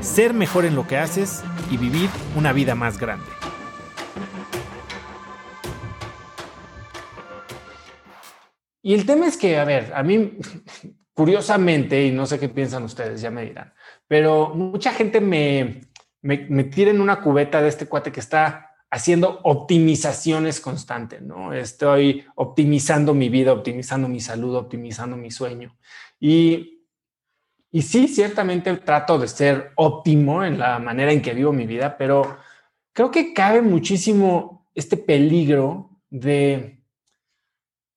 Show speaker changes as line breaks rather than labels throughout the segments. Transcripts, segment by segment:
ser mejor en lo que haces y vivir una vida más grande. Y el tema es que, a ver, a mí, curiosamente, y no sé qué piensan ustedes, ya me dirán, pero mucha gente me, me, tira en una cubeta de este cuate que está haciendo optimizaciones constantes, ¿no? Estoy optimizando mi vida, optimizando mi salud, optimizando mi sueño. Y, y sí, ciertamente trato de ser óptimo en la manera en que vivo mi vida, pero creo que cabe muchísimo este peligro de,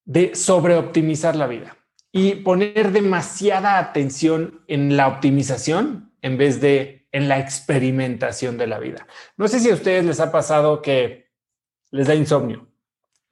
de sobreoptimizar la vida y poner demasiada atención en la optimización en vez de en la experimentación de la vida. No sé si a ustedes les ha pasado que les da insomnio.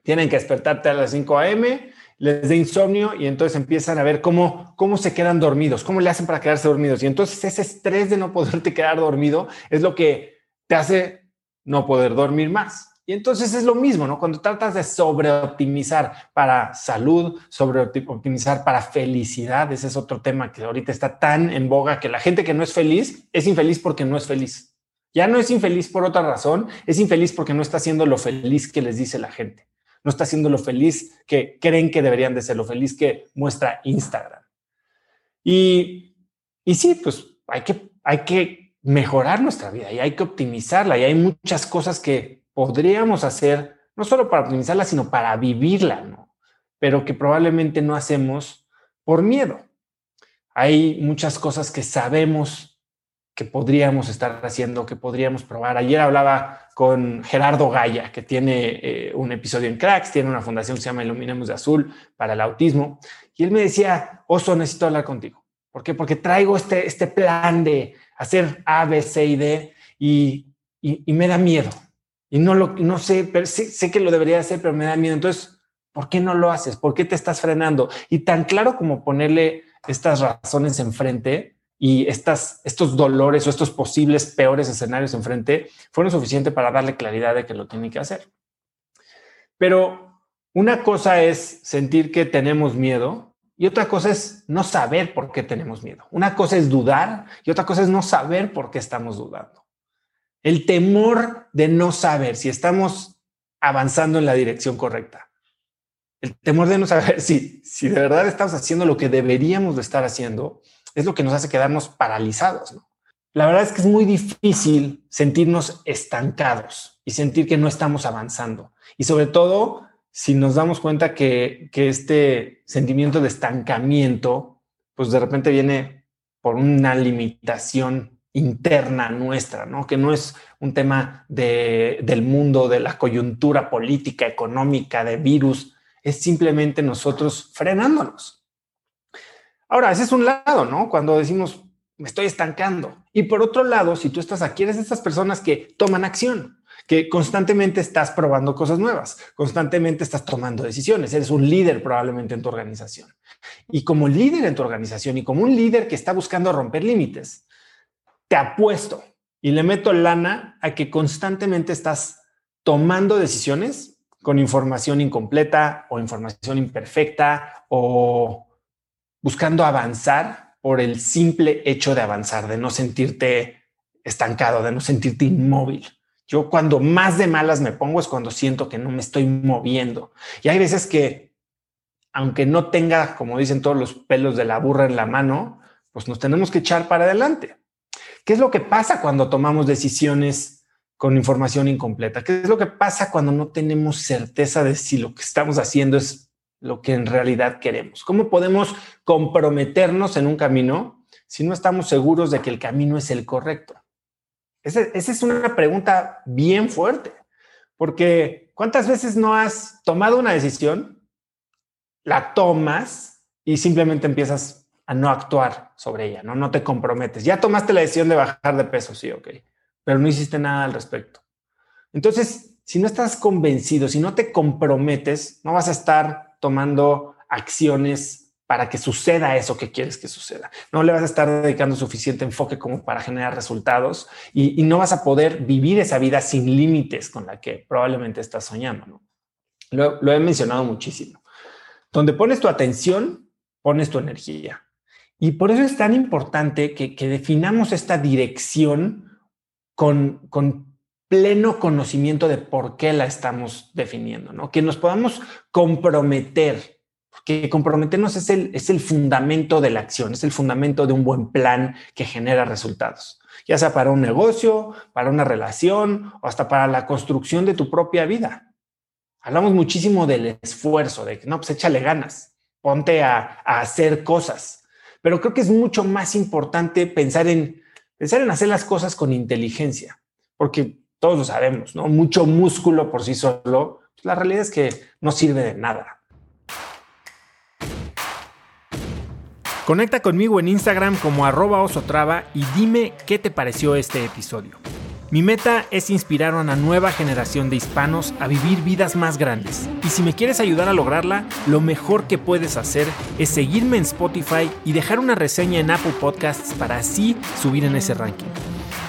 Tienen que despertarte a las 5 a.m., les da insomnio y entonces empiezan a ver cómo, cómo se quedan dormidos, cómo le hacen para quedarse dormidos. Y entonces ese estrés de no poderte quedar dormido es lo que te hace no poder dormir más. Y entonces es lo mismo, ¿no? Cuando tratas de sobreoptimizar para salud, sobreoptimizar para felicidad, ese es otro tema que ahorita está tan en boga que la gente que no es feliz es infeliz porque no es feliz. Ya no es infeliz por otra razón, es infeliz porque no está haciendo lo feliz que les dice la gente. No está haciendo lo feliz que creen que deberían de ser, lo feliz que muestra Instagram. Y, y sí, pues hay que, hay que mejorar nuestra vida y hay que optimizarla y hay muchas cosas que podríamos hacer, no solo para optimizarla, sino para vivirla, ¿no? Pero que probablemente no hacemos por miedo. Hay muchas cosas que sabemos que podríamos estar haciendo, que podríamos probar. Ayer hablaba con Gerardo Gaya, que tiene eh, un episodio en Cracks, tiene una fundación que se llama Iluminemos de Azul para el autismo, y él me decía, Oso, necesito hablar contigo. ¿Por qué? Porque traigo este, este plan de hacer A, B, C y D y, y me da miedo y no lo no sé, pero sé, que lo debería hacer, pero me da miedo. Entonces, ¿por qué no lo haces? ¿Por qué te estás frenando? Y tan claro como ponerle estas razones enfrente y estos dolores o estos posibles peores escenarios enfrente fueron suficiente para darle claridad de que lo tiene que hacer. Pero una cosa es sentir que tenemos miedo y otra cosa es no saber por qué tenemos miedo. Una cosa es dudar y otra cosa es no saber por qué estamos dudando. El temor de no saber si estamos avanzando en la dirección correcta. El temor de no saber si, si de verdad estamos haciendo lo que deberíamos de estar haciendo es lo que nos hace quedarnos paralizados. La verdad es que es muy difícil sentirnos estancados y sentir que no estamos avanzando. Y sobre todo, si nos damos cuenta que, que este sentimiento de estancamiento, pues de repente viene por una limitación interna nuestra, ¿no? Que no es un tema de, del mundo, de la coyuntura política, económica, de virus, es simplemente nosotros frenándonos. Ahora, ese es un lado, ¿no? Cuando decimos, me estoy estancando. Y por otro lado, si tú estás aquí, eres de estas personas que toman acción, que constantemente estás probando cosas nuevas, constantemente estás tomando decisiones, eres un líder probablemente en tu organización. Y como líder en tu organización y como un líder que está buscando romper límites, te apuesto y le meto lana a que constantemente estás tomando decisiones con información incompleta o información imperfecta o buscando avanzar por el simple hecho de avanzar, de no sentirte estancado, de no sentirte inmóvil. Yo cuando más de malas me pongo es cuando siento que no me estoy moviendo. Y hay veces que, aunque no tenga, como dicen todos los pelos de la burra en la mano, pues nos tenemos que echar para adelante. ¿Qué es lo que pasa cuando tomamos decisiones con información incompleta? ¿Qué es lo que pasa cuando no tenemos certeza de si lo que estamos haciendo es lo que en realidad queremos? ¿Cómo podemos comprometernos en un camino si no estamos seguros de que el camino es el correcto? Esa, es una pregunta bien fuerte, porque ¿cuántas veces no has tomado una decisión, la tomas y simplemente empiezas a no actuar sobre ella, ¿no? No te comprometes. Ya tomaste la decisión de bajar de peso, sí, ok. pero no hiciste nada al respecto. Entonces, si no estás convencido, si no te comprometes, no vas a estar tomando acciones para que suceda eso que quieres que suceda. No le vas a estar dedicando suficiente enfoque como para generar resultados y, no vas a poder vivir esa vida sin límites con la que probablemente estás soñando. Lo, lo he mencionado muchísimo. Donde pones tu atención, pones tu energía. Y por eso es tan importante que, definamos esta dirección con, con, pleno conocimiento de por qué la estamos definiendo, ¿no? Que nos podamos comprometer, porque comprometernos es el, es el fundamento de la acción, es el fundamento de un buen plan que genera resultados, ya sea para un negocio, para una relación o hasta para la construcción de tu propia vida. Hablamos muchísimo del esfuerzo, de que no, pues échale ganas, ponte a, a hacer cosas pero creo que es mucho más importante pensar en, pensar en hacer las cosas con inteligencia, porque todos lo sabemos, ¿no? Mucho músculo por sí solo, pues la realidad es que no sirve de nada.
Conecta conmigo en Instagram como arroba osotrava y dime qué te pareció este episodio. Mi meta es inspirar a una nueva generación de hispanos a vivir vidas más grandes. Y si me quieres ayudar a lograrla, lo mejor que puedes hacer es seguirme en Spotify y dejar una reseña en Apple Podcasts para así subir en ese ranking.